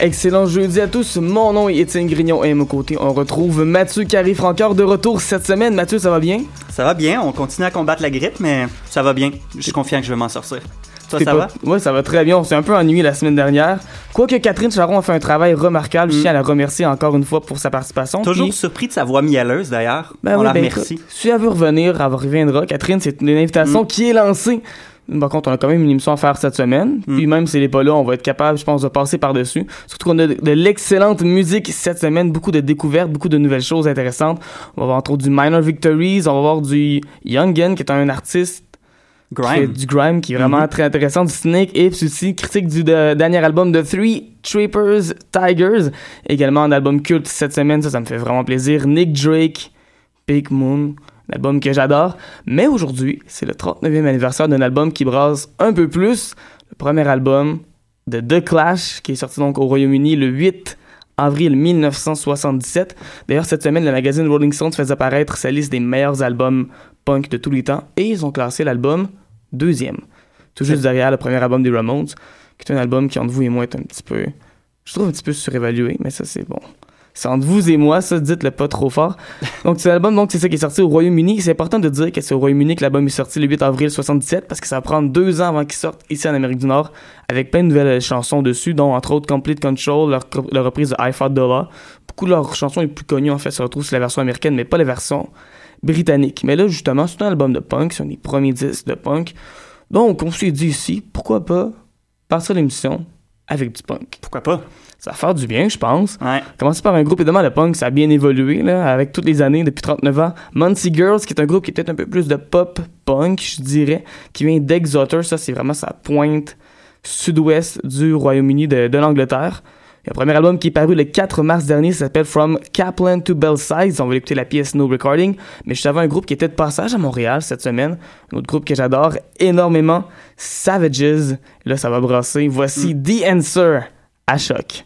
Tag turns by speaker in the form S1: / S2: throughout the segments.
S1: Excellent jeudi à tous. Mon nom est Étienne Grignon et à mon côté, on retrouve Mathieu Carré-Francoeur de retour cette semaine. Mathieu, ça va bien?
S2: Ça va bien, on continue à combattre la grippe, mais ça va bien. Je suis confiant que je vais m'en sortir. Toi, ça
S1: pas-
S2: va?
S1: Ouais, ça va très bien. On s'est un peu ennuyé la semaine dernière. Quoique Catherine Charon a fait un travail remarquable, je tiens à la remercier encore une fois pour sa participation.
S2: Mm. Toujours
S1: Puis-
S2: surpris de sa voix mielleuse, d'ailleurs.
S1: Ben
S2: on
S1: oui,
S2: la
S1: ben
S2: remercie.
S1: si elle veut revenir, elle reviendra. Catherine, c'est une invitation
S2: Mm.
S1: qui est lancée. Par contre, on a quand même une émission à faire cette semaine.
S2: Mm.
S1: Puis même si elle n'est pas là, on va être capable, je pense, de passer par-dessus. Surtout qu'on a de, de l'excellente musique cette semaine, beaucoup de découvertes, beaucoup de nouvelles choses intéressantes. On va voir entre autres du Minor Victories, on va voir du Youngen, qui est un artiste
S2: Grime.
S1: du grime, qui est vraiment
S2: Mhm.
S1: très intéressant, du Snake Hips aussi, critique du de- dernier album de Three Trippers Tigers, également un album culte cette semaine, ça, ça me fait vraiment plaisir. Nick Drake, Big Moon, un album que j'adore. Mais aujourd'hui, c'est le 39e anniversaire d'un album qui brasse un peu plus, le premier album de The Clash, qui est sorti donc au Royaume-Uni le 8 avril 1977. D'ailleurs, cette semaine, le magazine Rolling Stone faisait apparaître sa liste des meilleurs albums punk de tous les temps, et ils ont classé l'album deuxième, tout juste derrière le premier album des Ramones, qui est un album qui, entre vous et moi, est un petit peu, je trouve un petit peu surévalué, mais ça, c'est bon. C'est entre vous et moi, ça, dites-le pas trop fort. Donc, cet album, donc, c'est ça qui est sorti au Royaume-Uni. C'est important de dire que c'est au Royaume-Uni que l'album est sorti le 8 avril 77 parce que ça va prendre deux ans avant qu'il sorte ici en Amérique du Nord avec plein de nouvelles chansons dessus, dont entre autres Complete Control, leur, reprise de I Fought Law. Beaucoup de leurs chansons les plus connues, en fait, se retrouvent sur la version américaine, mais pas la version britannique. Mais là, justement, c'est un album de punk, c'est un des premiers disques de punk. Donc, on s'est dit ici, pourquoi pas partir l'émission avec du punk.
S2: Pourquoi pas?
S1: Ça va faire du bien, je pense.
S2: Ouais.
S1: Commencer par un groupe, évidemment, le punk, ça a bien évolué, là, avec toutes les années, depuis 39 ans. Muncie Girls, qui est un groupe qui est peut-être un peu plus de pop-punk, je dirais, qui vient d'Exoter. Ça, c'est vraiment sa pointe sud-ouest du Royaume-Uni de, de l'Angleterre. Un premier album qui est paru le 4 mars dernier, s'appelle From Kaplan to Belsize. On va écouter la pièce No Recording. Mais je savais un groupe qui était de passage à Montréal cette semaine. Un autre groupe que j'adore énormément, Savages. Là, ça va brasser. Voici The Answer à choc.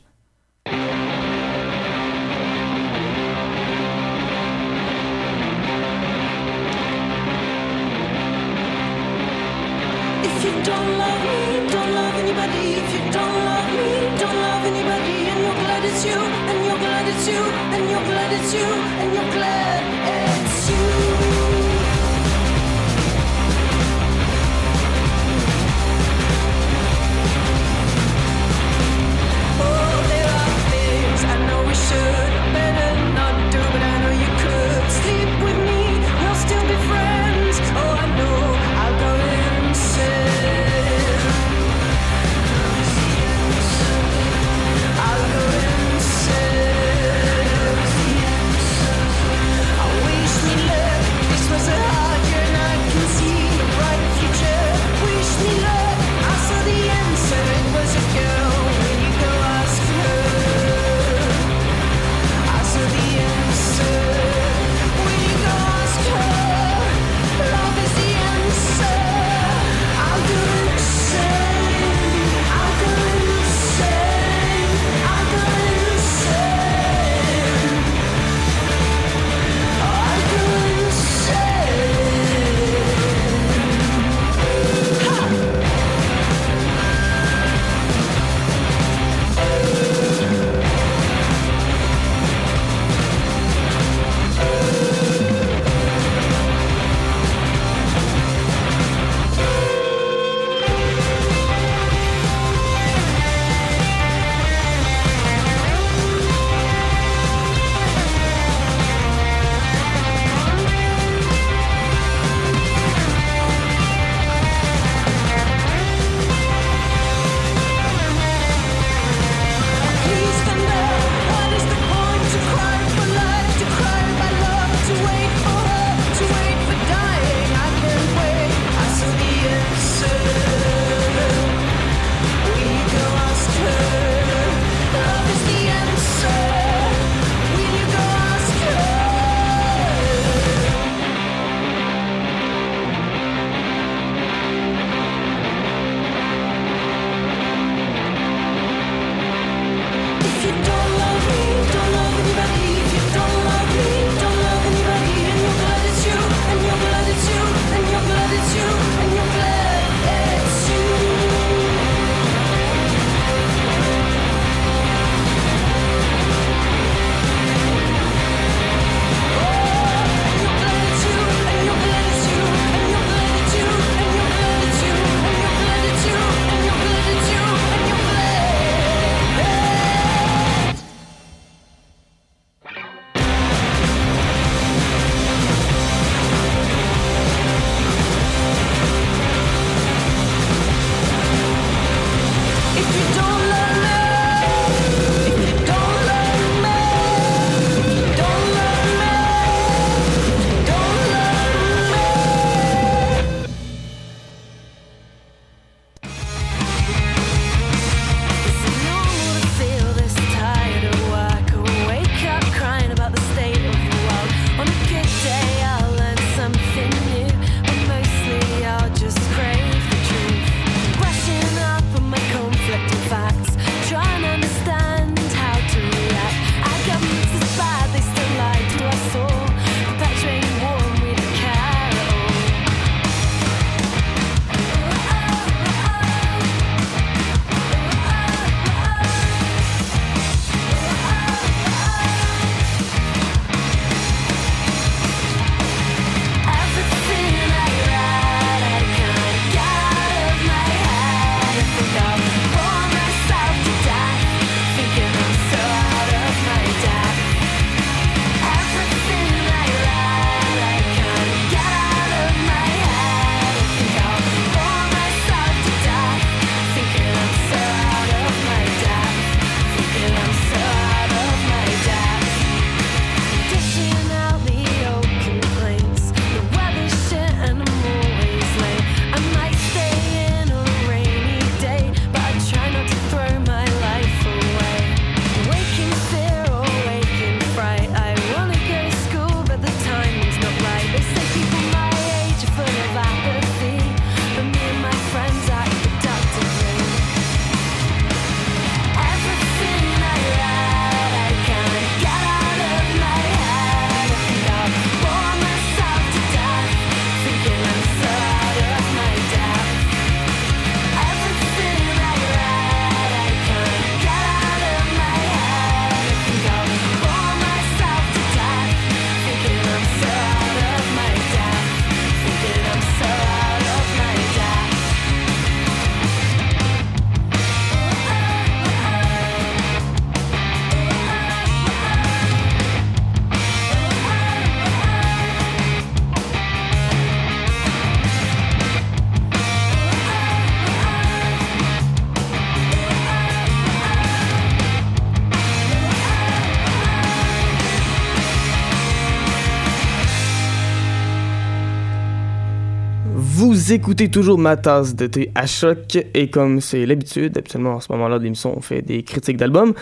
S1: Vous écoutez toujours ma tasse de thé à choc et comme c'est l'habitude, habituellement à ce moment-là de l'émission, on fait des critiques d'albums.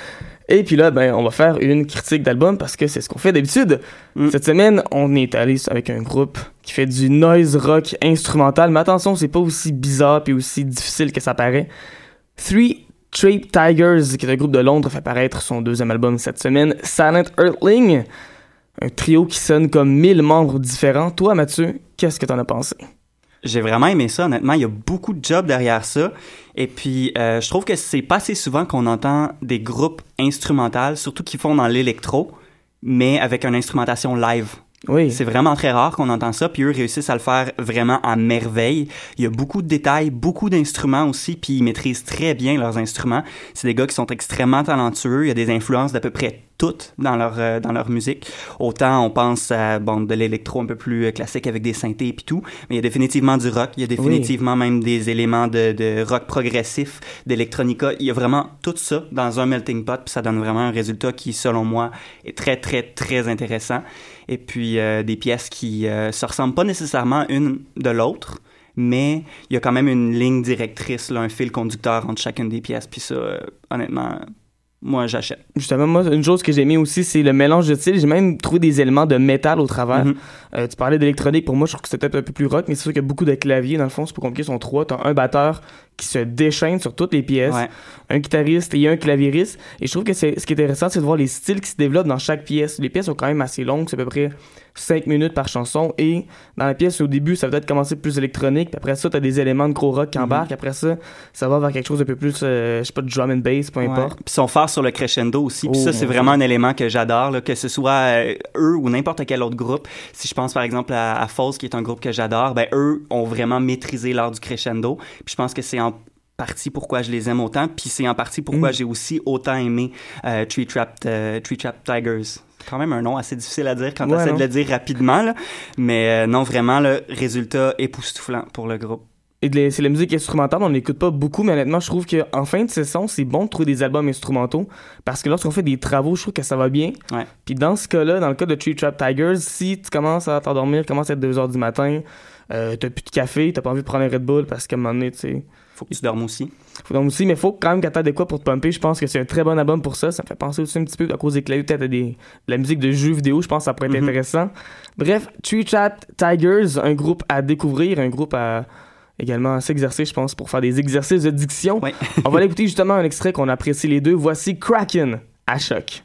S1: Et puis là, ben, on va faire une critique d'album parce que c'est ce qu'on fait d'habitude.
S2: Mm.
S1: Cette semaine, on est allé avec un groupe qui fait du noise rock instrumental, mais attention, c'est pas aussi bizarre et aussi difficile que ça paraît. Three Trape Tigers, qui est un groupe de Londres, fait paraître son deuxième album cette semaine, Silent Earthling. Un trio qui sonne comme mille membres différents. Toi, Mathieu, qu'est-ce que t'en as pensé?
S2: J'ai vraiment aimé ça, honnêtement. Il y a beaucoup de jobs derrière ça. Et puis, euh, je trouve que c'est pas assez souvent qu'on entend des groupes instrumentaux, surtout qui font dans l'électro, mais avec une instrumentation live.
S1: Oui.
S2: C'est vraiment très rare qu'on entend ça, puis eux réussissent à le faire vraiment à merveille. Il y a beaucoup de détails, beaucoup d'instruments aussi, puis ils maîtrisent très bien leurs instruments. C'est des gars qui sont extrêmement talentueux. Il y a des influences d'à peu près toutes dans leur euh, dans leur musique. Autant on pense à bon de l'électro un peu plus euh, classique avec des synthés et puis tout, mais il y a définitivement du rock. Il y a définitivement même des éléments de, de rock progressif, d'électronica. Il y a vraiment tout ça dans un melting pot, puis ça donne vraiment un résultat qui, selon moi, est très très très intéressant et puis euh, des pièces qui euh, se ressemblent pas nécessairement une de l'autre, mais il y a quand même une ligne directrice, un fil conducteur entre chacune des pièces. Puis ça, euh, honnêtement, moi, j'achète.
S1: Justement, moi, une chose que j'ai aimé aussi, c'est le mélange de styles. J'ai même trouvé des éléments de métal au travers.
S2: Mhm.
S1: Euh, tu parlais d'électronique, pour moi, je trouve que c'était peut-être un peu plus rock, mais c'est sûr qu'il y a beaucoup de claviers, dans le fond, c'est pas compliqué, ils sont trois. T'as un batteur qui se déchaîne sur toutes les pièces,
S2: Ouais.
S1: un guitariste et un claviériste. Et je trouve que ce qui est intéressant, c'est de voir les styles qui se développent dans chaque pièce. Les pièces sont quand même assez longues, c'est à peu près 5 minutes par chanson. Et dans la pièce, au début, ça va peut-être commencer plus électronique, puis après ça, t'as des éléments de gros rock qui
S2: Mhm.
S1: embarquent. Après ça, ça va vers quelque chose de peu plus, euh, je sais pas, de drum and bass, peu
S2: Ouais.
S1: importe.
S2: Puis ils sont forts sur le crescendo aussi. Puis
S1: Oh,
S2: ça, c'est
S1: mon
S2: vraiment un élément que j'adore, là, que ce soit euh, eux ou n'importe quel autre groupe. Si je pense par exemple à, à qui est un groupe que j'adore, ben eux ont vraiment maîtrisé l'art du crescendo. Puis je pense que c'est en partie pourquoi je les aime autant. Puis c'est en partie pourquoi
S1: Mm.
S2: j'ai aussi autant aimé euh, Tree Trapped euh, Tree Trapped Tigers. C'est quand même un nom assez difficile à dire quand
S1: Ouais,
S2: essaies
S1: non.
S2: de le dire rapidement, là. Mais euh, non, vraiment, le résultat époustouflant pour le groupe.
S1: Et c'est la musique instrumentale, on n'écoute pas beaucoup, mais honnêtement, je trouve qu'en fin de saison, c'est bon de trouver des albums instrumentaux parce que lorsqu'on fait des travaux, je trouve que ça va bien.
S2: Ouais.
S1: Puis dans ce cas-là, dans le cas de Tree Trap Tigers, si tu commences à t'endormir, commence à être 2h du matin, euh, t'as plus de café, t'as pas envie de prendre un Red Bull parce qu'à un moment donné, tu sais.
S2: Faut que tu dormes aussi.
S1: Faut donc aussi, mais faut quand même que t'aies de quoi pour te pumper. Je pense que c'est un très bon album pour ça. Ça me fait penser aussi un petit peu à cause des claviers, peut-être à des, de la musique de jeux vidéo. Je pense que ça pourrait être
S2: Mhm.
S1: intéressant. Bref, Tree Trap Tigers, un groupe à découvrir, un groupe à également s'exercer, je pense, pour faire des exercices de diction.
S2: Ouais.
S1: On va aller écouter justement un extrait qu'on apprécie les deux. Voici Kraken à choc.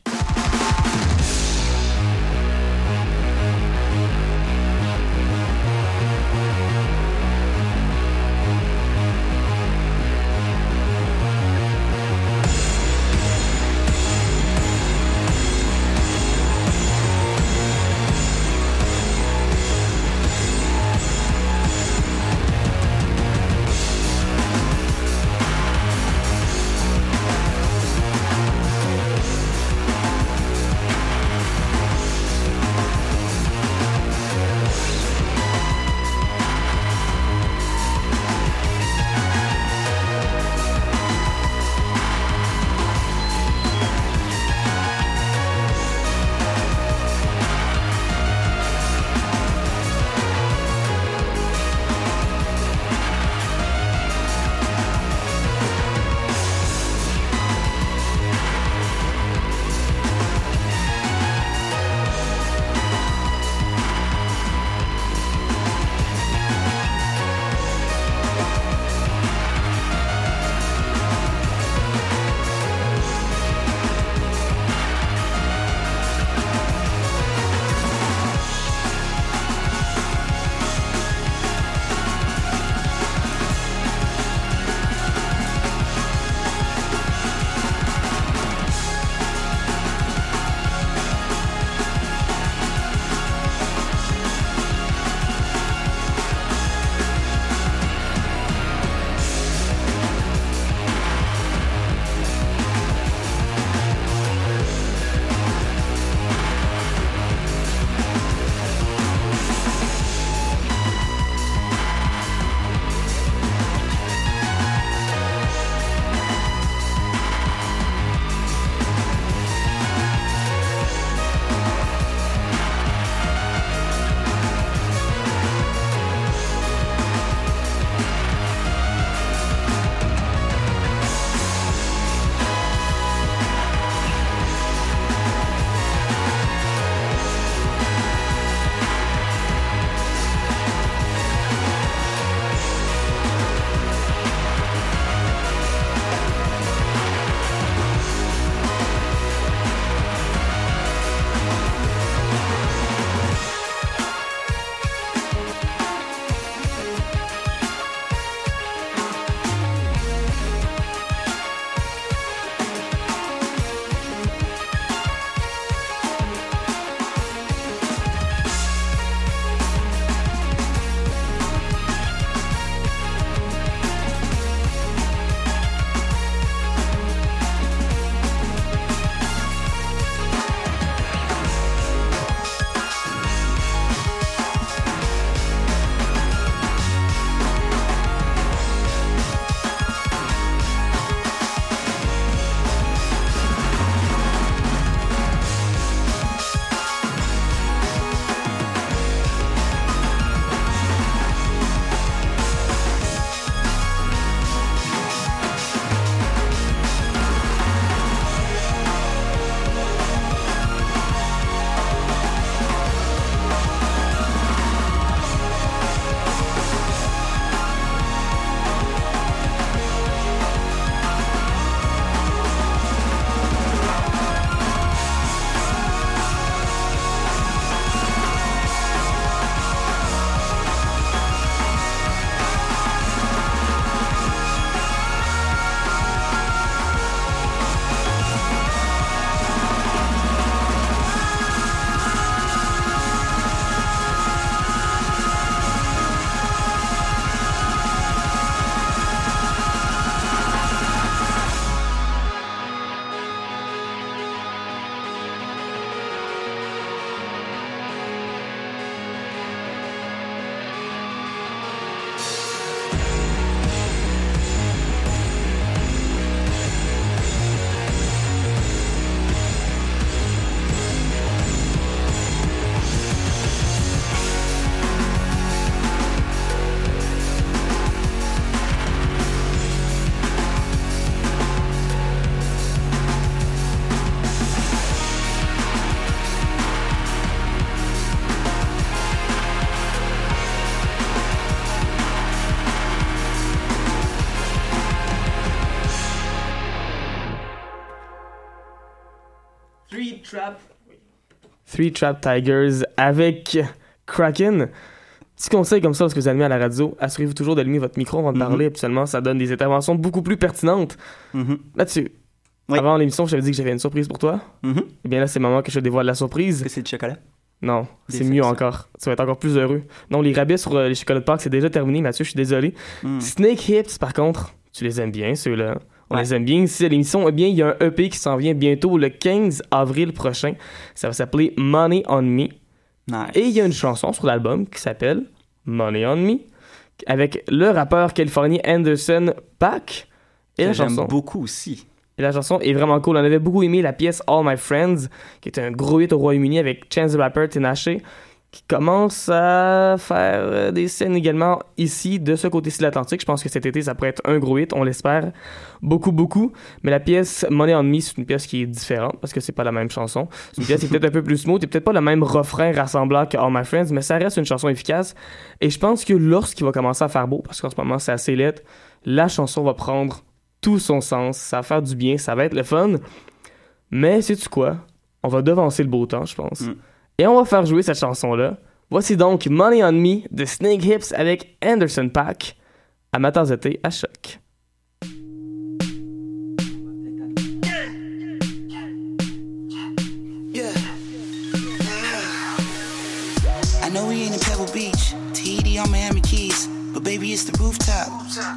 S1: Three Trap Tigers avec Kraken. Petit conseil comme ça, lorsque vous allumez à la radio, assurez-vous toujours d'allumer votre micro avant de
S2: Mhm.
S1: parler. Habituellement, ça donne des interventions beaucoup plus pertinentes.
S2: Mhm.
S1: Mathieu,
S2: Oui.
S1: avant l'émission, je t'avais dit que j'avais une surprise pour toi.
S2: Mhm.
S1: Eh bien là, c'est le moment que je te dévoile la surprise.
S2: Que c'est du chocolat?
S1: Non, c'est mieux encore. Tu vas être encore plus heureux. Non, les rabais sur euh, les chocolats de Pâques, c'est déjà terminé, Mathieu, je suis désolé.
S2: Mm.
S1: Snake Hips, par contre, tu les aimes bien, ceux-là. On
S2: Ouais.
S1: les aime bien. Si l'émission, eh bien, il y a un EP qui s'en vient bientôt le 15 avril prochain. Ça va s'appeler Money on Me.
S2: Nice.
S1: Et il y a une chanson sur l'album qui s'appelle Money on Me avec le rappeur californien Anderson Paak. Et la
S2: Que
S1: chanson.
S2: beaucoup aussi.
S1: Et la chanson est vraiment cool. On avait beaucoup aimé la pièce All My Friends, qui est un gros hit au Royaume-Uni avec Chance the Rapper, Tinashe, qui commence à faire euh, des scènes également ici, de ce côté-ci de l'Atlantique. Je pense que cet été, ça pourrait être un gros hit, on l'espère. Beaucoup, beaucoup. Mais la pièce Money on Me, c'est une pièce qui est différente, parce que c'est pas la même chanson. C'est une pièce qui est peut-être un peu plus smooth, et peut-être pas le même refrain rassemblant que All My Friends, mais ça reste une chanson efficace. Et je pense que lorsqu'il va commencer à faire beau, parce qu'en ce moment, c'est assez laid, la chanson va prendre tout son sens, ça va faire du bien, ça va être le fun. Mais sais-tu quoi? On va devancer le beau temps, je pense.
S2: Mm.
S1: Et on va faire jouer cette chanson-là. Voici donc Money on Me de Snake Hips avec Anderson Pack tasse de à choc.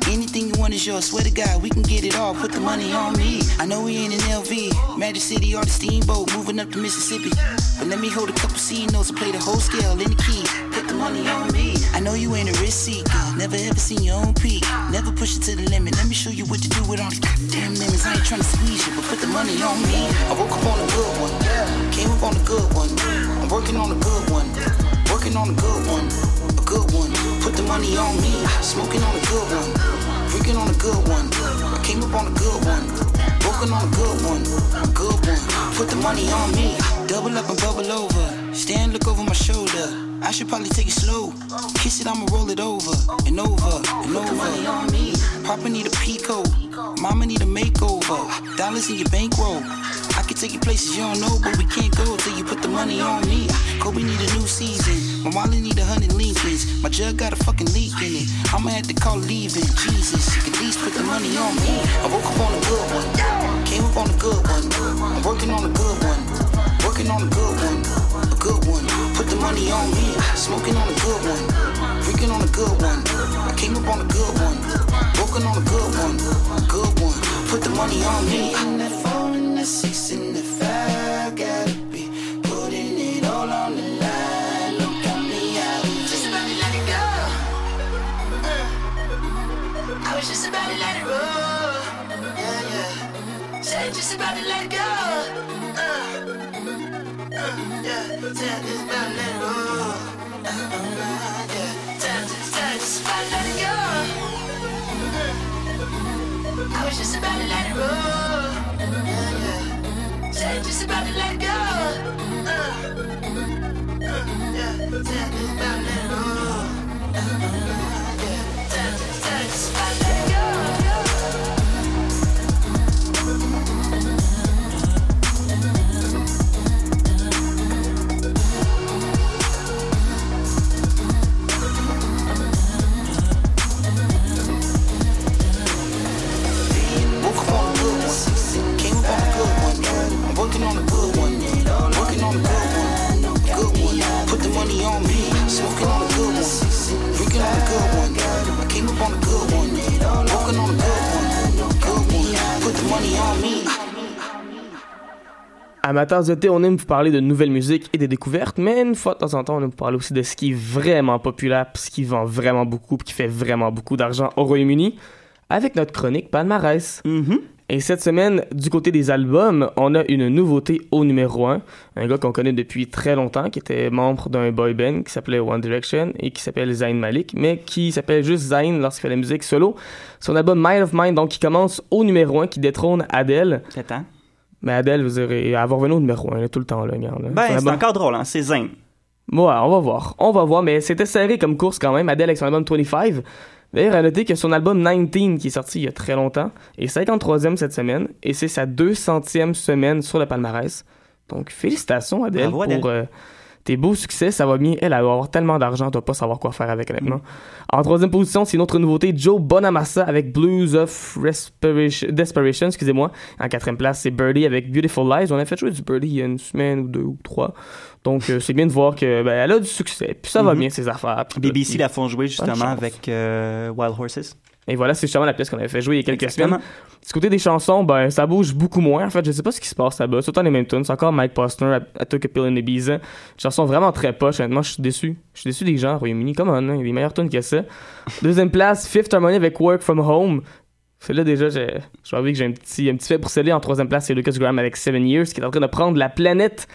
S3: Anything you want is yours. Swear to God, we can get it all. Put the money on me. I know we ain't in LV, Magic City or the Steamboat, moving up to Mississippi. But let me hold a couple C notes and play the whole scale in the key. Put the money on me. I know you ain't a risk seeker, never ever seen your own peak. Never push it to the limit. Let me show you what to do with all these goddamn lemons. I ain't trying to squeeze you, but put the money on me. I woke up on a good one, came up on a good one. I'm working on a good one, working on a good one, a good one. Put the money on me, smoking on a good one, drinking on a good one. I came up on a good one, working on a good one, a good one. Put the money on me, double up and bubble over. Stand, look over my shoulder. I should probably take it slow. Kiss it, I'ma roll it over and over and over. The money on me. Papa need a Pico. Mama need a makeover. Dollars in your bankroll. Can take you places you don't know, but we can't go till you put the money on me. Kobe need a new season. My wallet need a hundred Lincolns. My jug got a fucking leak in it. I'ma have to call leaving. Jesus, you can at least put the money on me. I woke up on a good one. Came up on a good one. I'm working on a good one. Working on a good one. A good one. Put the money on me. Smoking on a good one. Drinking on a good one. I came up on a good one. Working on a good one. Good one. Put the money on me. Go. Uh, uh, yeah. Uh, let it go. I was just about to let it roll. Yeah, yeah. Just about to let it go. Uh, yeah. Let it.
S1: Amateurs de thé, on aime vous parler de nouvelles musiques et des découvertes, mais une fois de temps en temps, on aime vous parler aussi de ce qui est vraiment populaire, ce qui vend vraiment beaucoup, puis qui fait vraiment beaucoup d'argent au Royaume-Uni, avec notre chronique Palmarès.
S2: Mhm.
S1: Et cette semaine, du côté des albums, on a une nouveauté au numéro 1. Un gars qu'on connaît depuis très longtemps, qui était membre d'un boy band qui s'appelait One Direction et qui s'appelle Zayn Malik, mais qui s'appelle juste Zayn lorsqu'il fait la musique solo. Son album Mind of Mine, donc, qui commence au numéro 1, qui détrône Adele.
S2: Attends.
S1: Mais Adele, vous elle va revenir au numéro 1 là, tout le temps, là, regarde. là.
S2: Ben, c'est
S1: album-
S2: encore drôle, hein? C'est zen.
S1: Ouais, on va voir. On va voir, mais c'était serré comme course quand même. Adele avec son album 25. D'ailleurs, à noter que son album 19, qui est sorti il y a très longtemps, est 53e cette semaine, et c'est sa 200e semaine sur le palmarès. Donc, félicitations, Adèle,
S2: Bravo, Adèle.
S1: pour euh, tes beaux succès. Ça va bien. Elle, elle avoir tellement d'argent, elle doit pas savoir quoi faire avec, honnêtement. En troisième position, c'est une autre nouveauté, Joe Bonamassa avec Blues of Respiration, Desperation, excusez-moi. En quatrième place, c'est Birdie avec Beautiful Lies. On a fait jouer du Birdie il y a une semaine ou deux ou trois. Donc, euh, c'est bien de voir que ben, elle a du succès. Puis ça va
S2: Mhm.
S1: bien, ses affaires.
S2: BBC la font jouer justement avec euh, Wild Horses.
S1: Et voilà, c'est justement la pièce qu'on avait fait jouer il y a quelques
S2: Exactement.
S1: semaines. Du côté des chansons, ben, ça bouge beaucoup moins. En fait, je sais pas ce qui se passe là-bas. Autant les mêmes tunes. C'est encore Mike Postner, I, I Took a Pill in Ibiza. Une chanson vraiment très poche. Honnêtement, je suis déçu. Je suis déçu des gens au Royaume-Uni. Come on, hein, il y a des meilleures tunes que ça. Deuxième place, Fifth Harmony avec Work From Home. Celle-là, déjà, j'ai- avouer que j'ai un petit, un petit fait pour celle-là. En troisième place, c'est Lucas Graham avec Seven Years, qui est en train de prendre la planète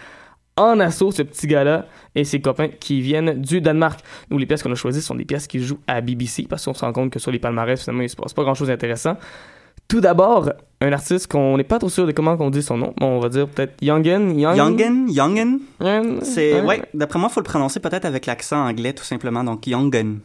S1: en assaut, ce petit gars-là, et ses copains qui viennent du Danemark. Nous, les pièces qu'on a choisies sont des pièces qui jouent à BBC, parce qu'on se rend compte que sur les palmarès, finalement, il se passe pas grand-chose d'intéressant. Tout d'abord, un artiste qu'on n'est pas trop sûr de comment on dit son nom, mais on va dire peut-être Youngen. Young...
S2: Youngen, Youngen, c'est
S1: Ouais.
S2: D'après moi, faut le prononcer peut-être avec l'accent anglais tout simplement. Donc Youngen.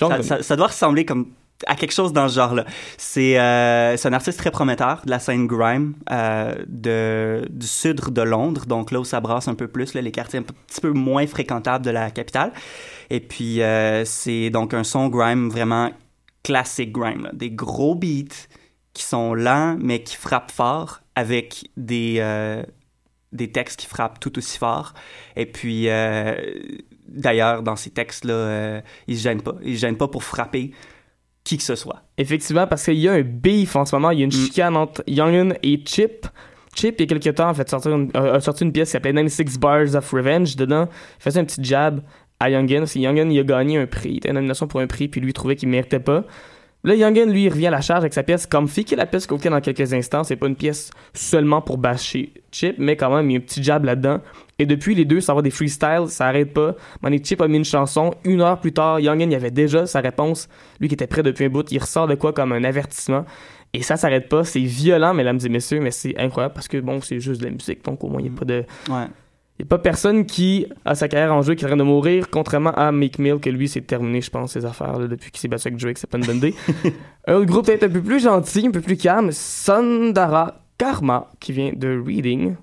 S1: Youngen.
S2: Ça, ça- ça doit ressembler comme à quelque chose dans ce genre-là. C'est euh, un artiste très prometteur de la scène grime euh, de, du sud de Londres, donc là où ça brasse un peu plus, les quartiers un petit peu moins fréquentables de la capitale. Et puis euh, c'est donc un son grime vraiment classique grime, des gros beats qui sont lents mais qui frappent fort avec des euh, des textes qui frappent tout aussi fort. Et puis d'ailleurs dans ces textes là, euh, ils se gênent pas, ils se gênent pas pour frapper qui que ce soit.
S1: Effectivement, parce qu'il y a un beef en ce moment. Il y a une
S2: Mm.
S1: chicane entre Youngen et Chip. Chip, il y a quelques temps, a, fait sortir une, a a sorti une pièce qui s'appelait 96 Bars of Revenge. Dedans, il faisait un petit jab à Youngen. Parce que Youngen, il a gagné un prix. Il était en nomination pour un prix, puis lui, il trouvait qu'il ne méritait pas. Là, Youngen, lui, revient à la charge avec sa pièce Comfy, qui la pièce qu'on fait dans quelques instants. C'est pas une pièce seulement pour bâcher Chip, mais quand même, il y a un petit jab là-dedans. Et depuis, les deux, ça va des freestyles, ça arrête pas. Mané Chip a mis une chanson. Une heure plus tard, Youngen, il avait déjà sa réponse. Lui qui était prêt depuis un bout, il ressort de quoi comme un avertissement. Et ça s'arrête pas. C'est violent, mesdames et messieurs, mais c'est incroyable parce que bon, c'est juste de la musique. Donc au moins, il n'y a pas de.
S2: Ouais.
S1: Il n'y a pas personne qui a sa carrière en jeu qui est en train de mourir, contrairement à Meek Mill, que lui, c'est terminé, je pense, ses affaires, là, depuis qu'il s'est battu avec Drake, c'est pas une bonne idée. un autre groupe peut-être un peu plus gentil, un peu plus calme, Sundara Karma, qui vient de Reading,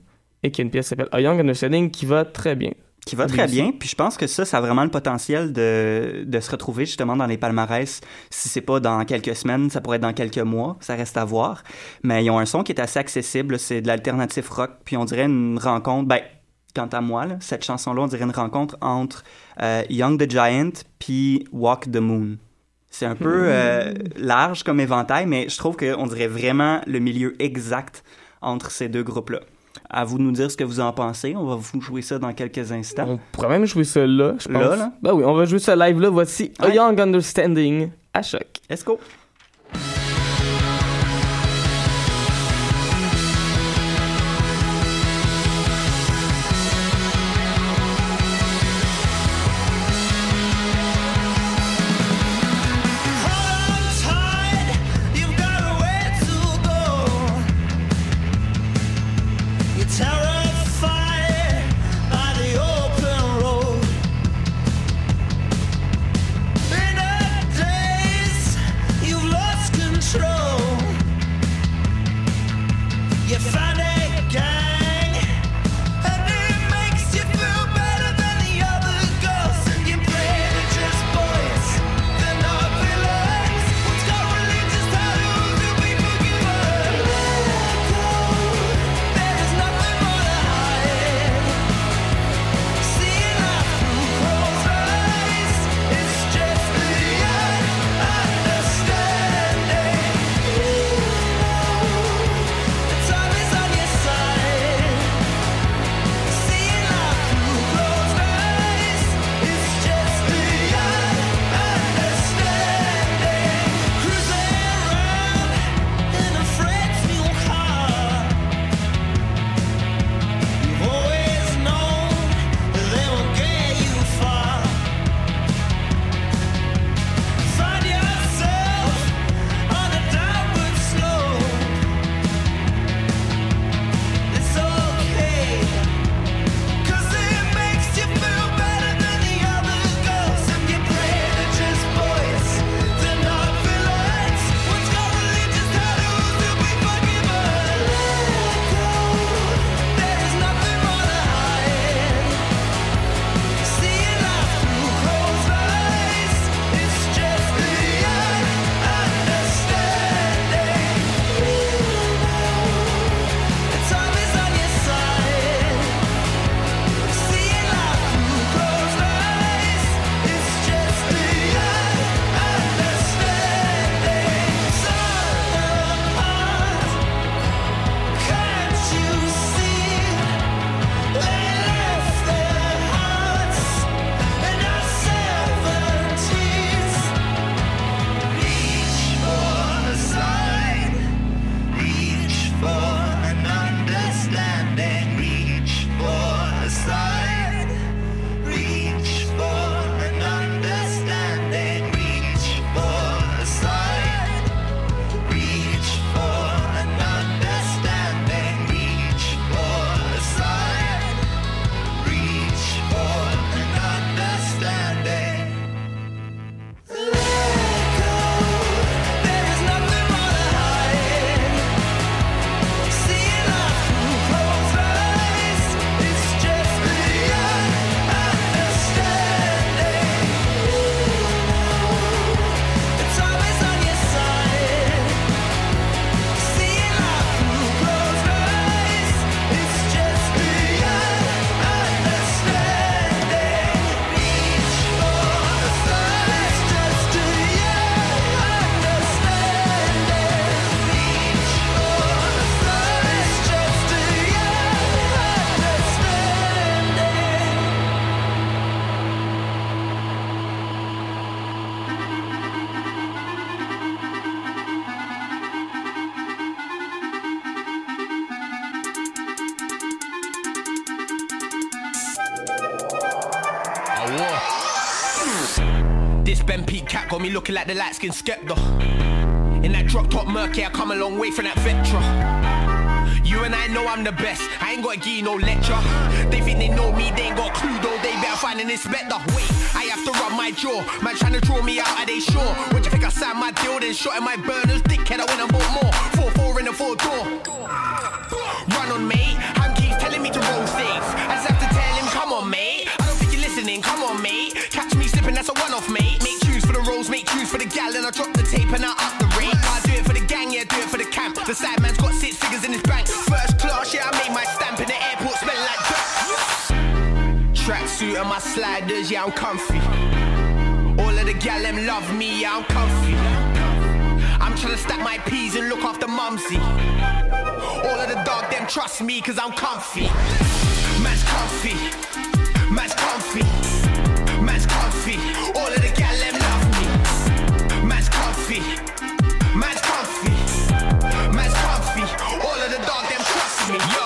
S1: et qui a une pièce qui s'appelle A Young Understanding, qui va très bien.
S2: Qui va très bien, puis je pense que ça, ça a vraiment le potentiel de, de se retrouver justement dans les palmarès. Si c'est pas dans quelques semaines, ça pourrait être dans quelques mois, ça reste à voir. Mais ils ont un son qui est assez accessible, c'est de l'alternative rock, puis on dirait une rencontre, ben, quant à moi, là, cette chanson-là, on dirait une rencontre entre euh, Young the Giant puis Walk the Moon. C'est un peu euh, large comme éventail, mais je trouve qu'on dirait vraiment le milieu exact entre ces deux groupes-là. À vous de nous dire ce que vous en pensez. On va vous jouer ça dans quelques instants.
S1: On pourrait même jouer ça là, je pense.
S2: Là, là?
S1: Ben oui, on va jouer ça live là. Voici A. Young Understanding à choc.
S2: Let's go.
S4: Looking like the light skinned Skepta. In that drop top murky, I come a long way from that Vectra. You and I know I'm the best. I ain't gotta give you no lecture. They think they know me, they ain't got a clue though. They better find an inspector. Wait, I have to rub my jaw. Man trying to draw me out, are they sure? What you think I signed my deal? Then shot in my burners. Dickhead, I went and bought more. Four four in the four door. Run on, mate. Ham Tracksuit and my sliders, yeah, I'm comfy. All of the gal them love me, yeah, I'm comfy. I'm trying to stack my peas and look after mumsy. All of the dog them trust me, cause I'm comfy. Man's comfy. Man's comfy. Man's comfy. All of the gal them love me. Man's comfy. Man's comfy. Man's comfy. All of the dog them trust me. Yo.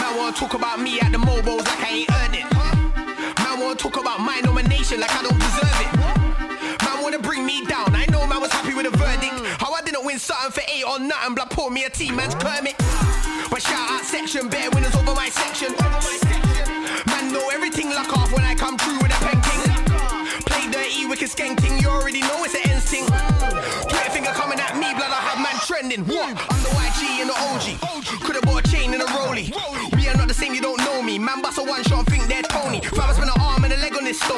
S4: Man wanna talk about me at the mobiles like I ain't my like I don't deserve it. Man wanna bring me down. I know man was happy with the verdict. How I didn't win something for eight or nothing, blood pour me a team, man's Kermit. But shout out section, better winners over my section. Man know everything lock off when I come through with a pen king. Play dirty, wicked skanking, you already know it's an ends thing. Twitter finger coming at me, blood I have man trending. What?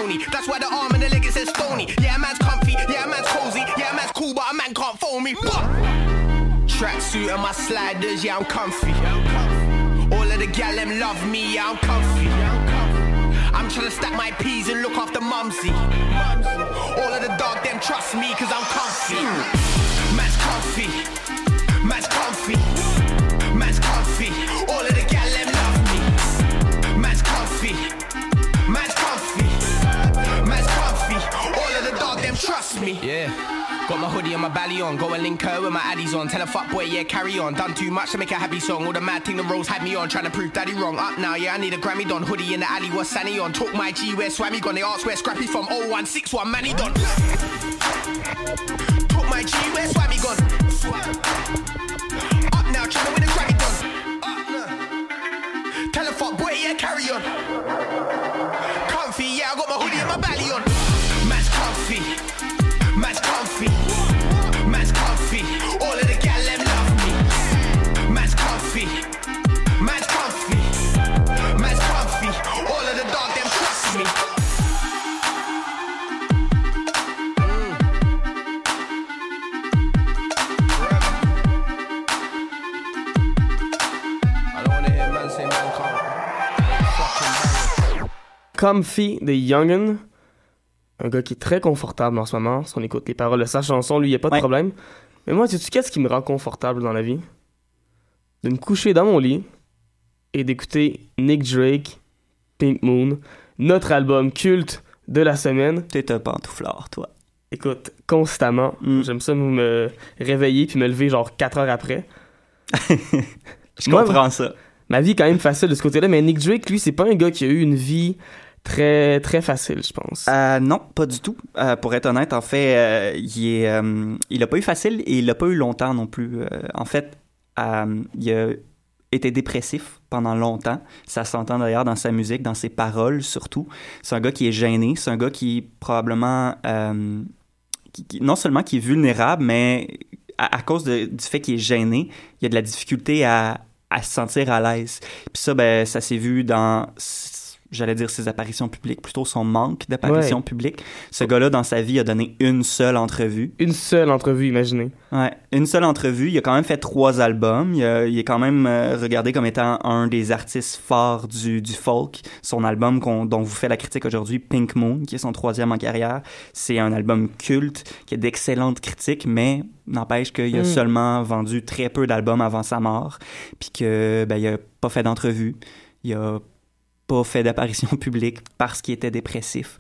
S4: Stony. That's why the arm and the leg it says stony. Yeah, a man's comfy, yeah, a man's cozy, yeah, a man's cool, but a man can't phone me. Tracksuit and my sliders, yeah, I'm comfy. All of the gal them love me, yeah, I'm comfy. I'm trying to stack my peas and look after mumsy. All of the dog them trust me, cause I'm comfy. Got my hoodie and my belly on, go and link her with my addies on. Tell a fuck boy, yeah, carry on. Done too much to make a happy song. All the mad thing the rose had me on, trying to prove daddy wrong. Up now, yeah, I need a Grammy done. Hoodie in the alley, what's Sanny on? Talk my G, where Swammy gone? They ask where Scrappy from 0161, man, he done. Talk my G, where Swammy gone? Up now, trying to win a Grammy done. Tell a fuck boy, yeah, carry on. Comfy, yeah, I got my hoodie and my belly on. Comfy
S1: de Youngin. Un gars qui est très confortable en ce moment. Si on écoute les paroles de sa chanson, lui, il a pas de
S2: Ouais.
S1: problème. Mais moi, sais-tu qu'est-ce qui me rend confortable dans la vie? De me coucher dans mon lit et d'écouter Nick Drake, Pink Moon, notre album culte de la semaine.
S2: T'es un pantouflard, toi.
S1: Écoute, constamment.
S2: Mm.
S1: J'aime ça me réveiller puis me lever genre 4 heures après.
S2: Je
S1: Moi,
S2: comprends ça.
S1: Ma vie est quand même facile de ce côté-là, mais Nick Drake, lui, c'est pas un gars qui a eu une vie très très facile, je pense.
S2: Euh, non, pas du tout. Euh, pour être honnête, en fait, euh, il est, euh, il a pas eu facile et il l'a pas eu longtemps non plus. En fait, il a été dépressif pendant longtemps. Ça s'entend d'ailleurs dans sa musique, dans ses paroles surtout. C'est un gars qui est gêné. C'est un gars qui probablement, non seulement qui est vulnérable, mais à, cause du fait qu'il est gêné, il a de la difficulté à, à se sentir à l'aise. Puis ça, ben, ça s'est vu dans j'allais dire ses apparitions publiques, plutôt son manque d'apparitions
S1: Ouais.
S2: publiques. Ce gars-là, dans sa vie, a donné une seule entrevue.
S1: Une seule entrevue, imaginez.
S2: Ouais, une seule entrevue. Il a quand même fait trois albums. Il, a- il est quand même euh, regardé comme étant un des artistes forts du, du folk. Son album dont vous fait la critique aujourd'hui, Pink Moon, qui est son troisième en carrière, c'est un album culte qui a d'excellentes critiques, mais n'empêche qu'il a
S1: Mm.
S2: seulement vendu très peu d'albums avant sa mort, puis que ben, il a pas fait d'entrevue. Il a pas fait d'apparition publique parce qu'il était dépressif.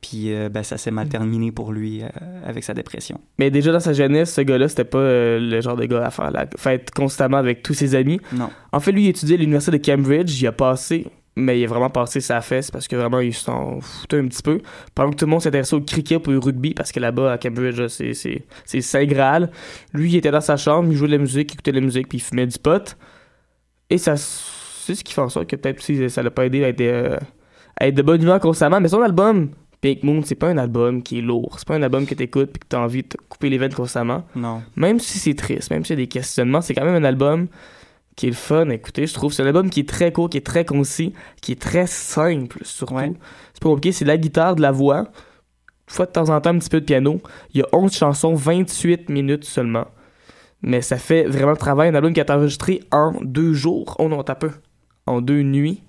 S2: Puis euh, ben, ça s'est mal terminé pour lui euh, avec sa dépression.
S1: Mais déjà dans sa jeunesse, ce gars-là, c'était pas euh, le genre de gars à faire la fête constamment avec tous ses amis.
S2: Non.
S1: En fait, lui, il étudiait à l'université de Cambridge. Il a passé mais il a vraiment passé sa fesse parce que vraiment, il s'en foutait un petit peu. Pendant que tout le monde s'intéressait au cricket ou au rugby, parce que là-bas, à Cambridge, c'est Saint Graal. Lui, il était dans sa chambre, il jouait de la musique, il écoutait de la musique, puis il fumait du pot. Et ça, c'est ce qui fait en sorte que peut-être aussi ça l'a pas aidé à être, euh, à être de bonne humeur constamment. Mais son album, Pink Moon, c'est pas un album qui est lourd. C'est pas un album que t'écoutes puis que t'as envie de te couper les veines constamment.
S2: Non.
S1: Même si c'est triste, même s'il y a des questionnements, c'est quand même un album qui est le fun à écouter, je trouve. C'est un album qui est très court, qui est très concis, qui est très simple, surtout.
S2: Ouais.
S1: C'est pas compliqué, c'est de la guitare, de la voix, une fois de temps en temps un petit peu de piano. Il y a 11 chansons, 28 minutes seulement. Mais ça fait vraiment le travail. Un album qui a été enregistré en deux jours. Oh non, t'as peu. En deux nuits.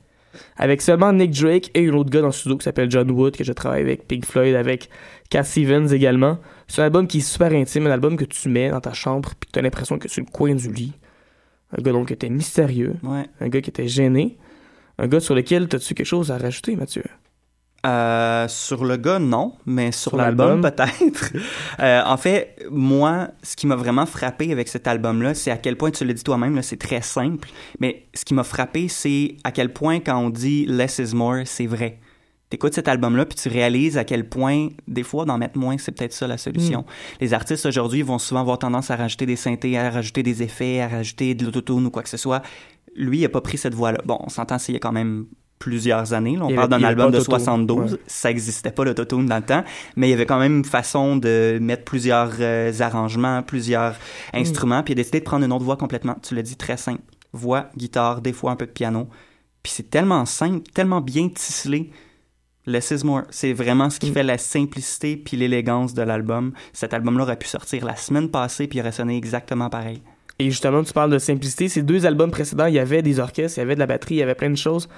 S1: Avec seulement Nick Drake et un autre gars dans le studio qui s'appelle John Wood, que je travaille avec Pink Floyd, avec Cat Stevens également. C'est un album qui est super intime, un album que tu mets dans ta chambre puis que tu as l'impression que c'est le coin du lit. Un gars donc qui était mystérieux,
S2: Ouais.
S1: un gars qui était gêné, un gars sur lequel t'as-tu quelque chose à rajouter, Mathieu?
S2: Euh, sur le gars, non, mais sur,
S1: Sur
S2: l'album, peut-être. Euh, en fait, moi, ce qui m'a vraiment frappé avec cet album-là, c'est à quel point, tu l'as dit toi-même, c'est très simple, mais ce qui m'a frappé, c'est à quel point, quand on dit less is more, c'est vrai. T'écoutes cet album-là, puis tu réalises à quel point, des fois, d'en mettre moins, c'est peut-être ça la solution. Les artistes aujourd'hui vont souvent avoir tendance à rajouter des synthés, à rajouter des effets, à rajouter de l'autotune ou quoi que ce soit. Lui, il a pas pris cette voie-là. Bon, on s'entend, c'est il y a quand même plusieurs années. là. On parle d'un album de
S1: d'autotune.
S2: 72.
S1: Ouais.
S2: Ça existait pas l'autotune dans le temps, mais il y avait quand même une façon de mettre plusieurs euh, arrangements, plusieurs
S1: Mm.
S2: instruments, puis il a décidé de prendre une autre voix complètement. Tu l'as dit, très simple. Voix, guitare, des fois un peu de piano. Puis c'est tellement simple, tellement bien tisselé. Less is more. C'est vraiment ce qui
S1: Mm.
S2: fait la simplicité puis l'élégance de l'album. Cet album-là aurait pu sortir la semaine passée puis il aurait sonné exactement pareil.
S1: Et justement, tu parles de simplicité. Ces deux albums précédents, il y avait des orchestres, il y avait de la batterie, il y avait plein de choses.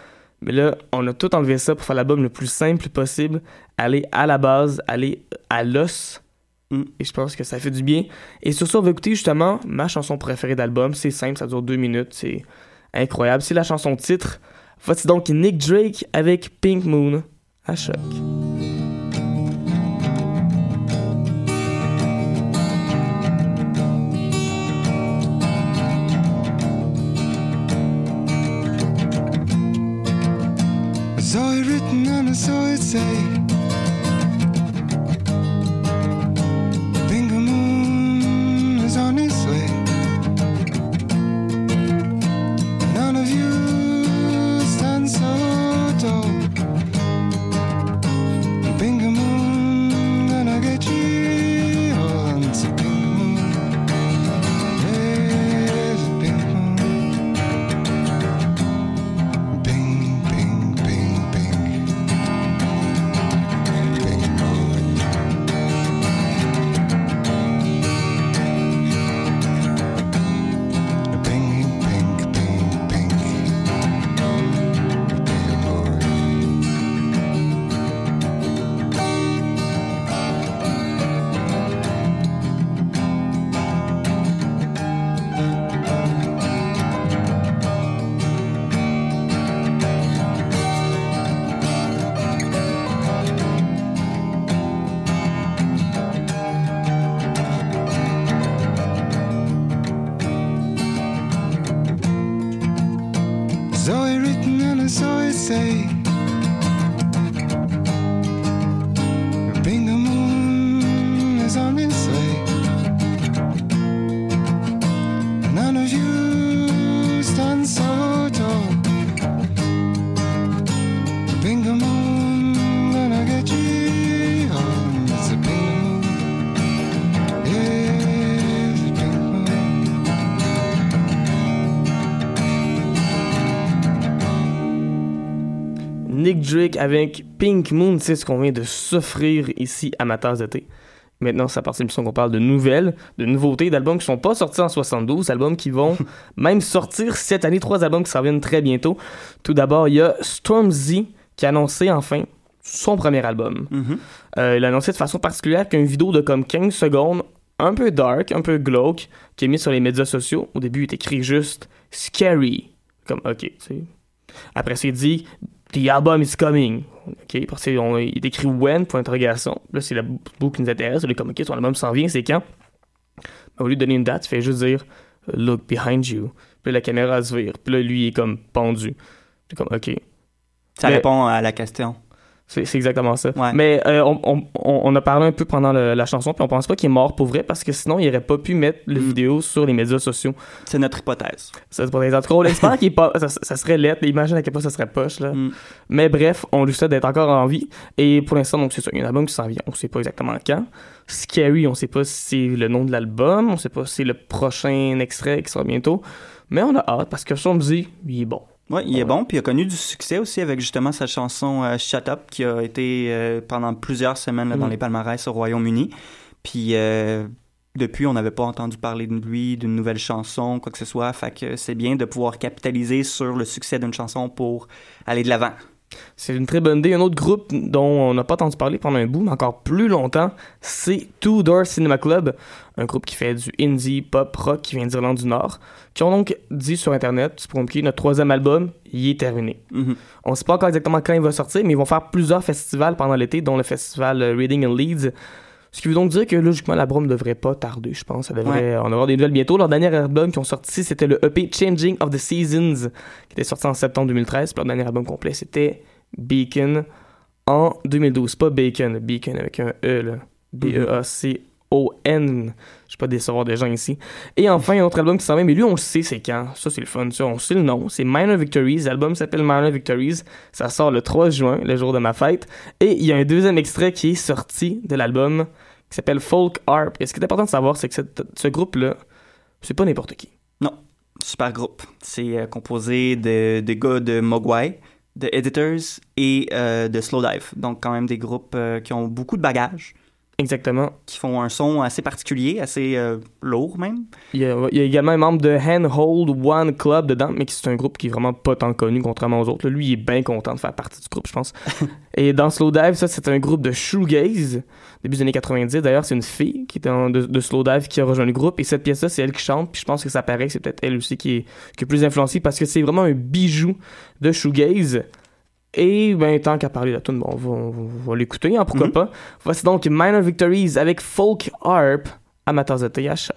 S1: Mais là, on a tout enlevé ça pour faire l'album le plus simple possible. Aller à la base, aller à l'os.
S2: Mm.
S1: Et je pense que ça fait du bien. Et sur ça, on va écouter justement ma chanson préférée d'album. C'est simple, ça dure deux minutes. C'est incroyable. C'est la chanson titre. Voici donc Nick Drake avec Pink Moon à choc.
S5: Written and I
S1: Avec Pink Moon, c'est ce qu'on vient de s'offrir ici à ma tasse de thé. Maintenant, c'est à partir de l'émission qu'on parle de nouvelles, de nouveautés, d'albums qui sont pas sortis en 72, albums qui vont même sortir cette année, trois albums qui s'en viennent très bientôt. Tout d'abord, il y a Stormzy qui a annoncé enfin son premier album.
S2: Mhm.
S1: Euh, il a annoncé de façon particulière qu'une vidéo de comme 15 secondes, un peu dark, un peu glauque, qui est mise sur les médias sociaux. Au début, il est écrit juste Scary. Comme, ok, tu sais. Après, c'est dit The album is coming. Ok, parce qu'on il est écrit when, point d'interrogation. Là, c'est la bou- bout qui nous intéresse. Il est comme, ok, ton album s'en vient, c'est quand? Ben, Au lieu de donner une date, il fait juste dire Look behind you. Puis là, la caméra se vire. Puis là, lui, il est comme pendu. C'est comme, ok.
S2: Ça
S1: Mais-
S2: répond à la question.
S1: C'est exactement ça.
S2: Ouais.
S1: Mais euh, on, on, on a parlé un peu pendant le- la chanson, puis on pense pas qu'il est mort pour vrai, parce que sinon, il aurait pas pu mettre le
S2: Mm.
S1: vidéo sur les médias sociaux.
S2: C'est notre hypothèse.
S1: Ça, c'est pour les autres. On espère qu'il est pas. Ça, ça serait lettre. Imagine à quel point ça serait poche, là.
S2: Mm.
S1: Mais bref, on lui souhaite d'être encore en vie. Et pour l'instant, donc, c'est ça. Il y a un album qui s'en vient. On sait pas exactement quand. Scary, on sait pas si c'est le nom de l'album. On sait pas si c'est le prochain extrait qui sera bientôt. Mais on a hâte parce que son musique, il est bon.
S2: Ouais, il est bon, puis il a connu du succès aussi avec justement sa chanson euh, Shut Up qui a été euh, pendant plusieurs semaines là, dans
S1: Mm.
S2: les palmarès au Royaume-Uni. Puis euh, depuis, on n'avait pas entendu parler de lui, d'une nouvelle chanson, quoi que ce soit. Fait que c'est bien de pouvoir capitaliser sur le succès d'une chanson pour aller de l'avant.
S1: C'est une très bonne idée. Un autre groupe dont on n'a pas entendu parler pendant un bout, mais encore plus longtemps, c'est Two Door Cinema Club, un groupe qui fait du indie, pop, rock, qui vient d'Irlande du Nord, qui ont donc dit sur Internet, c'est pour notre troisième album, il est terminé.
S2: Mhm.
S1: On ne sait pas encore exactement quand il va sortir, mais ils vont faire plusieurs festivals pendant l'été, dont le festival Reading and Leeds. Ce qui veut donc dire que logiquement, l'album ne devrait pas tarder, je pense. Ça devrait en avoir des nouvelles bientôt. Leur dernier album qui ont sorti, c'était le EP Changing of the Seasons, qui était sorti en septembre 2013. Puis leur dernier album complet, c'était Beacon en 2012. Pas Bacon, Beacon avec un E, là. B-E-A-C-O-N. Je vais pas décevoir des gens ici. Et enfin, un autre album qui s'en vient, mais lui, on le sait, c'est quand? Ça, c'est le fun. Ça, on sait le nom. C'est Minor Victories. L'album s'appelle Minor Victories. Ça sort le 3 juin, le jour de ma fête. Et il y a un deuxième extrait qui est sorti de l'album qui s'appelle Folk Harp. Et ce qui est important de savoir, c'est que ce groupe-là, c'est pas n'importe qui.
S2: Non, super groupe. C'est euh, composé de, de gars de Mogwai, de Editors et euh, de Slowdive. Donc quand même des groupes euh, qui ont beaucoup de bagages,
S1: Exactement.
S2: qui font un son assez particulier, assez euh, lourd même.
S1: Il y, a, il y a également un membre de Handhold One Club dedans, mais qui c'est un groupe qui est vraiment pas tant connu contrairement aux autres. Là, lui, il est bien content de faire partie du groupe, je pense. Et dans Slowdive, ça, c'est un groupe de shoegaze, début des années 90. D'ailleurs, c'est une fille qui était en- de, de Slowdive qui a rejoint le groupe. Et cette pièce-là, c'est elle qui chante. Puis je pense que ça paraît que c'est peut-être elle aussi qui est, qui est plus influencée parce que c'est vraiment un bijou de shoegaze. Et ben, tant qu'à parler de la tune, bon, on va, on va- on va l'écouter, hein, pourquoi
S2: Mhm.
S1: pas. Voici donc Minor Victories avec Folk Harp, amateurs de thé à choc.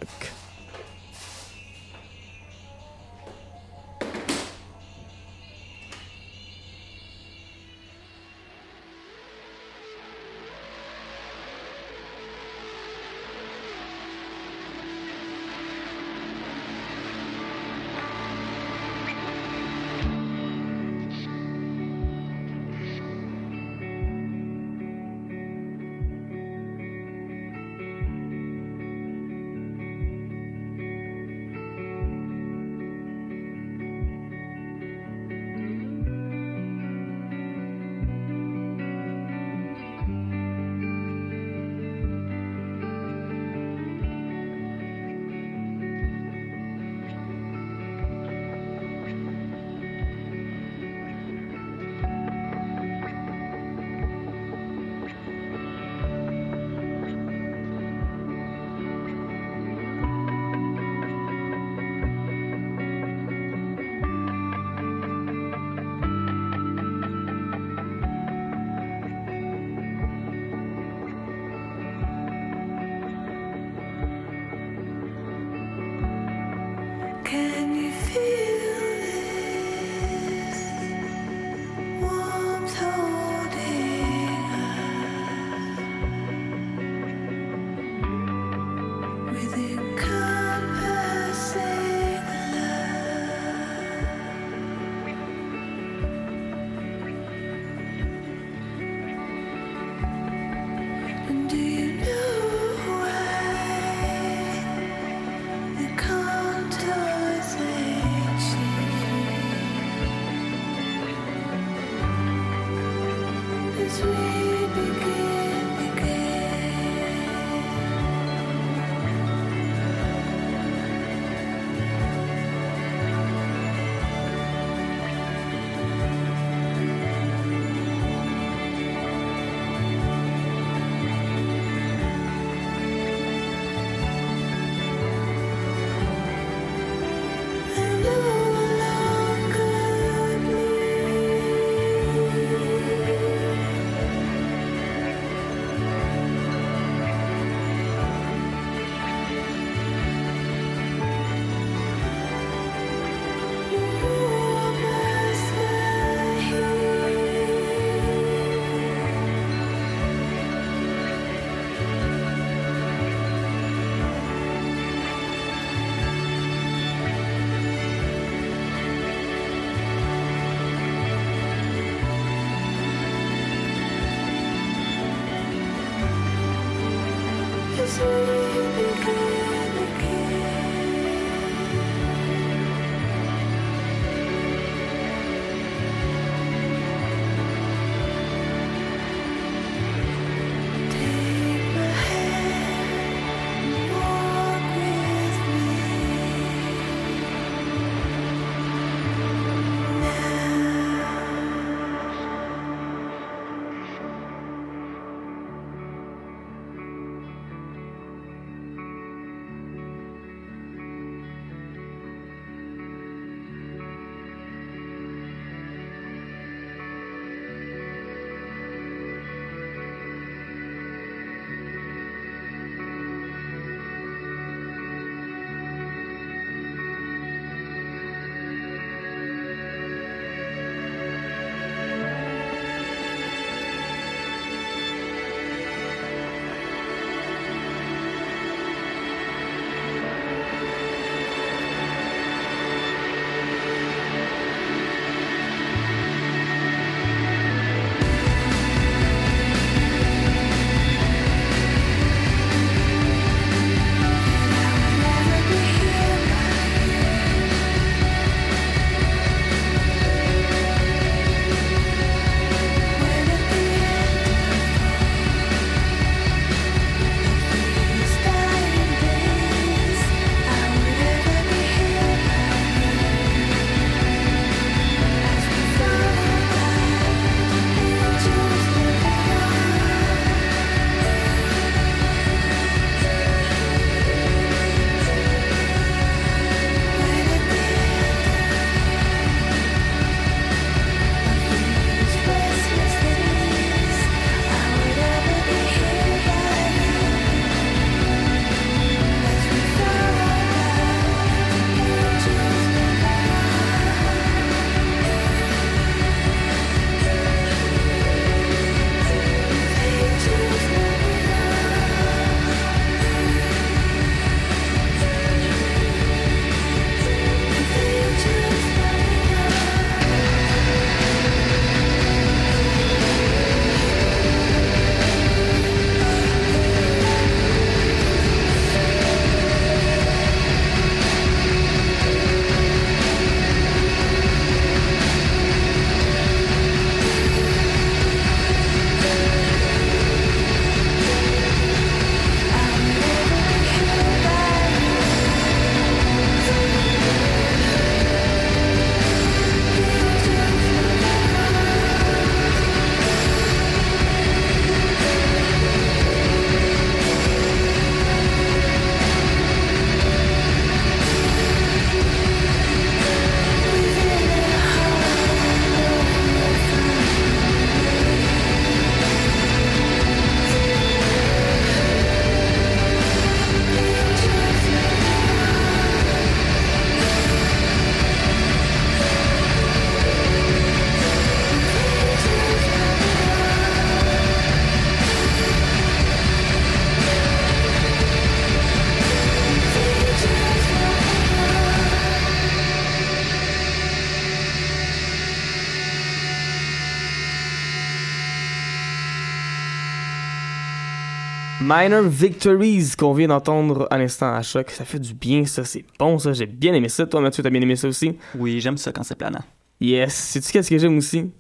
S1: Minor Victories qu'on vient d'entendre à l'instant à choc. Ça fait du bien, ça. C'est bon, ça. J'ai bien aimé ça. Toi, Mathieu, t'as bien aimé ça aussi?
S2: Oui, j'aime ça quand c'est planant.
S1: Yes. Sais-tu qu'est-ce que j'aime aussi?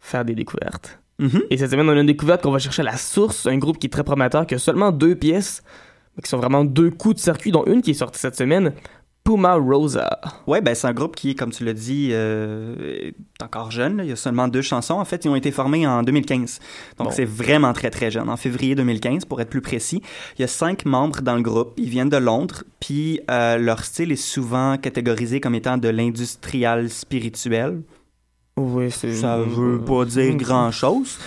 S1: Faire des découvertes.
S2: Mhm.
S1: Et cette semaine, on a une découverte qu'on va chercher à la source, un groupe qui est très prometteur, qui a seulement deux pièces, mais qui sont vraiment deux coups de circuit, dont une qui est sortie cette semaine, Puma Rosa.
S2: Ouais, ben c'est un groupe qui, comme tu l'as dit, euh, est encore jeune. là. Il y a seulement deux chansons. En fait, ils ont été formés en 2015. Donc
S1: Bon.
S2: c'est vraiment très très jeune. En février 2015, pour être plus précis. Il y a cinq membres dans le groupe. Ils viennent de Londres. Puis euh, leur style est souvent catégorisé comme étant de l'industrial spirituel.
S1: Oui, c'est.
S2: Ça veut pas dire grand chose.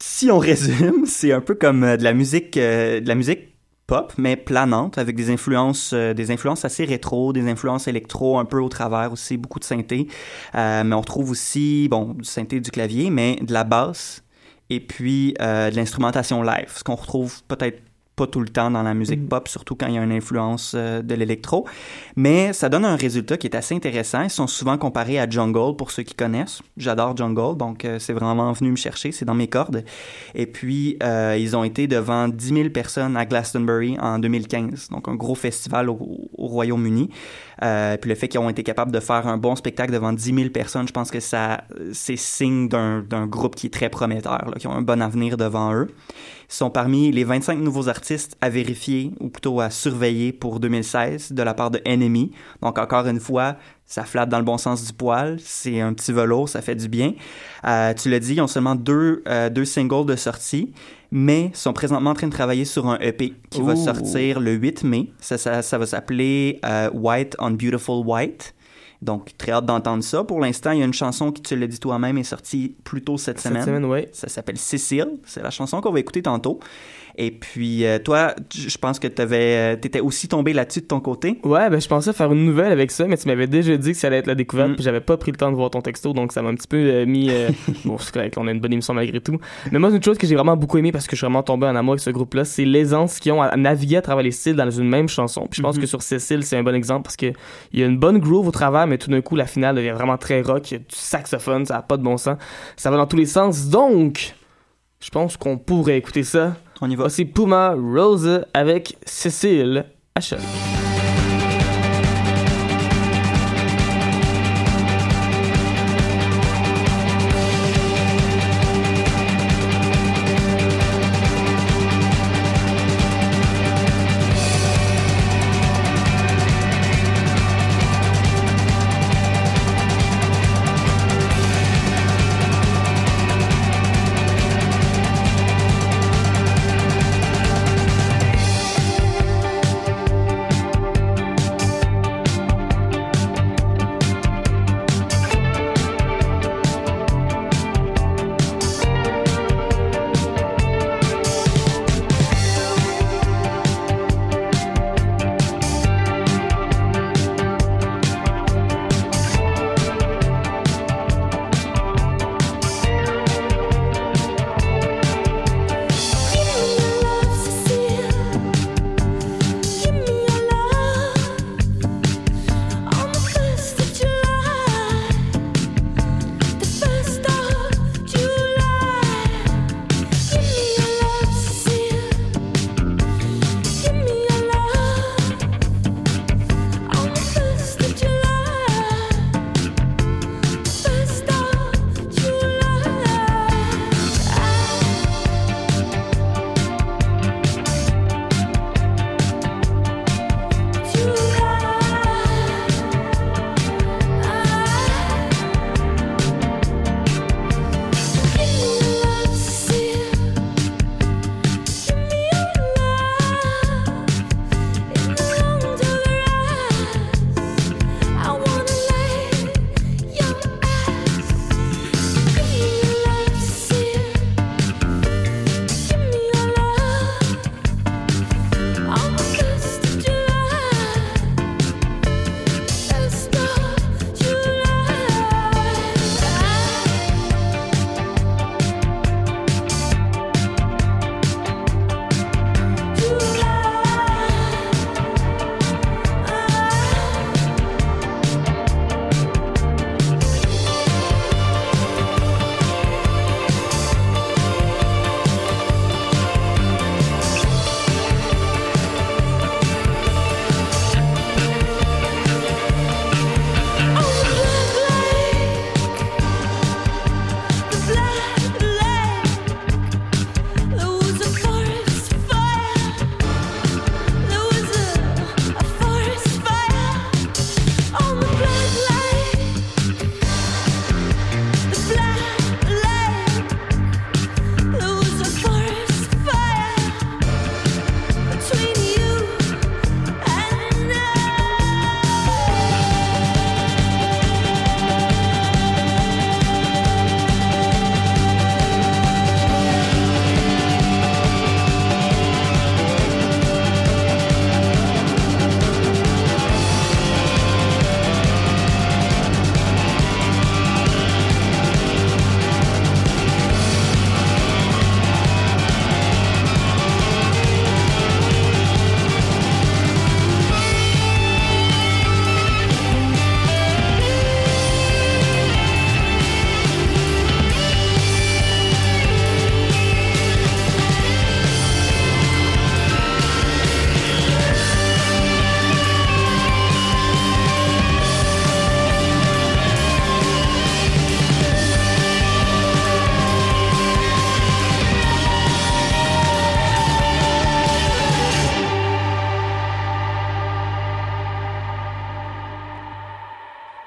S2: Si on résume, c'est un peu comme euh, de la musique, euh, de la musique pop, mais planante, avec des influences, euh, des influences assez rétro, des influences électro un peu au travers aussi, beaucoup de synthé. Euh, mais on trouve aussi, bon, du synthé, du clavier, mais de la basse et puis euh, de l'instrumentation live, ce qu'on retrouve peut-être pas tout le temps dans la musique pop, surtout quand il y a une influence euh, de l'électro. Mais ça donne un résultat qui est assez intéressant. Ils sont souvent comparés à Jungle, pour ceux qui connaissent. J'adore Jungle, donc euh, c'est vraiment venu me chercher, c'est dans mes cordes. Et puis, euh, ils ont été devant 10 000 personnes à Glastonbury en 2015, donc un gros festival au, au Royaume-Uni. Euh, puis le fait qu'ils ont été capables de faire un bon spectacle devant 10 000 personnes, je pense que ça, c'est signe d'un d'un groupe qui est très prometteur, là, qui ont un bon avenir devant eux. Sont parmi les 25 nouveaux artistes à vérifier, ou plutôt à surveiller pour 2016 de la part de Enemy. Donc encore une fois, ça flatte dans le bon sens du poil. C'est un petit velours, ça fait du bien. Euh, tu l'as dit, ils ont seulement deux, euh, deux singles de sortie, mais sont présentement en train de travailler sur un EP qui va sortir le 8 mai. Ça, ça, ça va s'appeler euh, White on Beautiful White. Donc, très hâte d'entendre ça. Pour l'instant, il y a une chanson qui, tu l'as dit toi-même, est sortie plus tôt cette
S1: Cette
S2: semaine.
S1: semaine, ouais.
S2: Ça s'appelle Cécile. C'est la chanson qu'on va écouter tantôt. Et puis, euh, toi, je pense que tu étais aussi tombé là-dessus de ton côté.
S1: Ouais, ben je pensais faire une nouvelle avec ça, mais tu m'avais déjà dit que ça allait être la découverte,
S2: Mm.
S1: puis j'avais pas pris le temps de voir ton texto, donc ça m'a un petit peu euh, mis. euh, bon, c'est correct, on a une bonne émission malgré tout. Mais moi, une chose que j'ai vraiment beaucoup aimé parce que je suis vraiment tombé en amour avec ce groupe-là, c'est l'aisance qu'ils ont à naviguer à travers les styles dans une même chanson. Puis je pense
S2: Mhm.
S1: que sur Cécile, c'est un bon exemple parce que il y a une bonne groove au travers, mais tout d'un coup, la finale devient vraiment très rock. Il y a du saxophone, ça a pas de bon sens. Ça va dans tous les sens, donc. Je pense qu'on pourrait écouter ça.
S2: On y va.
S1: Voici Puma Rose avec Cécile à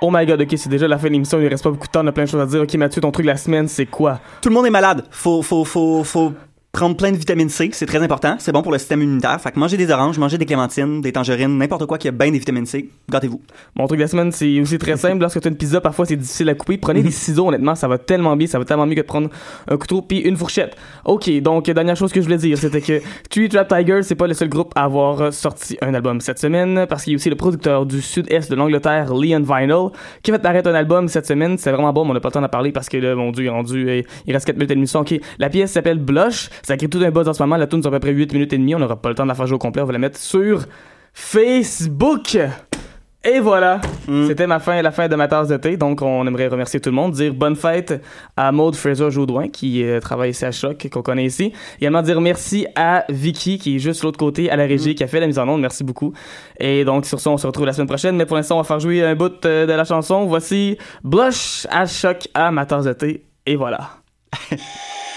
S1: Oh my god, ok, c'est déjà la fin de l'émission, il reste pas beaucoup de temps, on a plein de choses à dire. Ok, Mathieu, ton truc de la semaine, c'est quoi?
S2: Tout le monde est malade. Faut, faut, faut, faut prendre plein de vitamine C. C'est très important. C'est bon pour le système immunitaire. Fait que mangez des oranges, mangez des clémentines, des tangerines, n'importe quoi qui a bien des vitamines C. Gâtez-vous.
S1: Mon truc de la semaine, c'est aussi très simple. Lorsque tu as une pizza, parfois c'est difficile à couper. Prenez des ciseaux, honnêtement, ça va tellement bien, ça va tellement mieux que de prendre un couteau puis une fourchette. Ok, donc dernière chose que je voulais dire, c'était que Three Trap Tigers, c'est pas le seul groupe à avoir sorti un album cette semaine, parce qu'il y a aussi le producteur du sud-est de l'Angleterre, Leon Vinyl, qui va paraître un album cette semaine. C'est vraiment bon, mais on n'a pas le temps d'en parler parce que là, mon dieu, rendu, euh, il reste 4 minutes et. Ok, la pièce s'appelle Blush. Ça crée tout un buzz en ce moment. La tune c'est à peu près 8 minutes et demie. On n'aura pas le temps de la faire jouer au complet. On va la mettre sur Facebook. Et voilà, c'était ma fin, la fin de ma tasse de thé. Donc, on aimerait remercier tout le monde, dire bonne fête à Maude Fraser-Jodoin qui euh, travaille ici à Choc, qu'on connaît ici. Également dire merci à Vicky qui est juste l'autre côté à la régie, qui a fait la mise en onde. Merci beaucoup. Et donc, sur ça, on se retrouve la semaine prochaine. Mais pour l'instant, on va faire jouer un bout euh, de la chanson. Voici Blush à Choc à ma tasse de thé. Et voilà.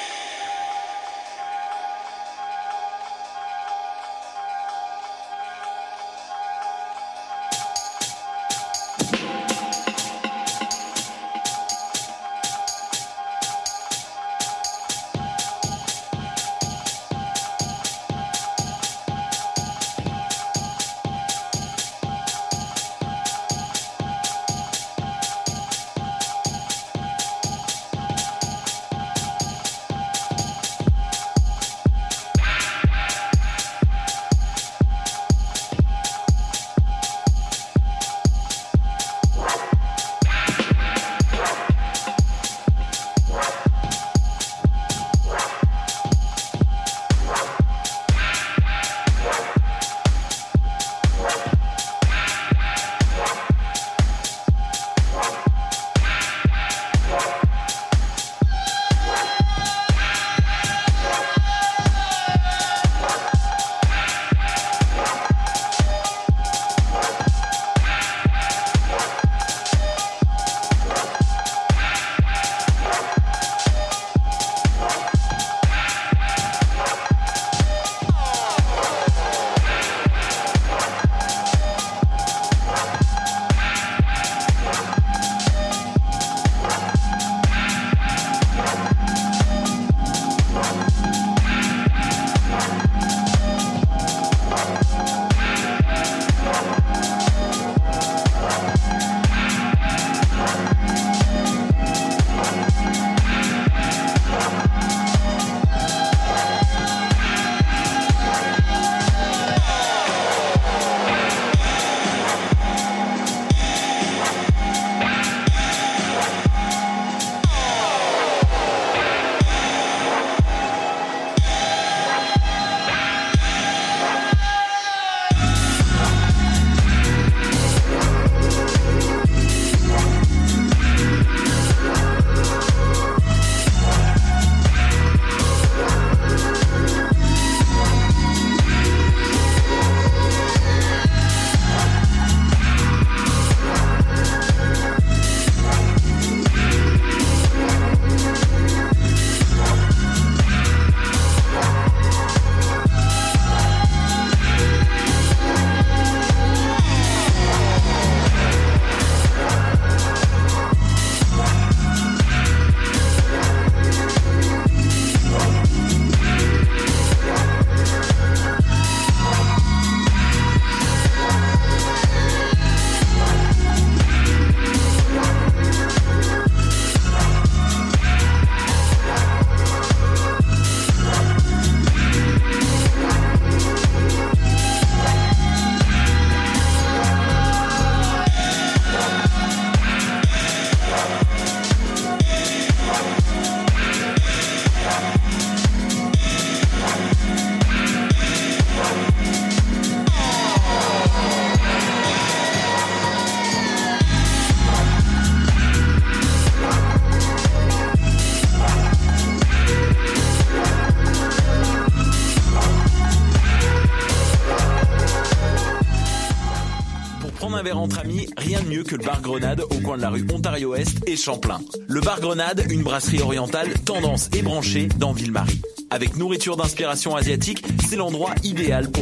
S6: que le bar Grenade au coin de la rue Ontario-Est et Champlain. Le bar Grenade, une brasserie orientale tendance et branchée dans Ville-Marie. Avec nourriture d'inspiration asiatique, c'est l'endroit idéal pour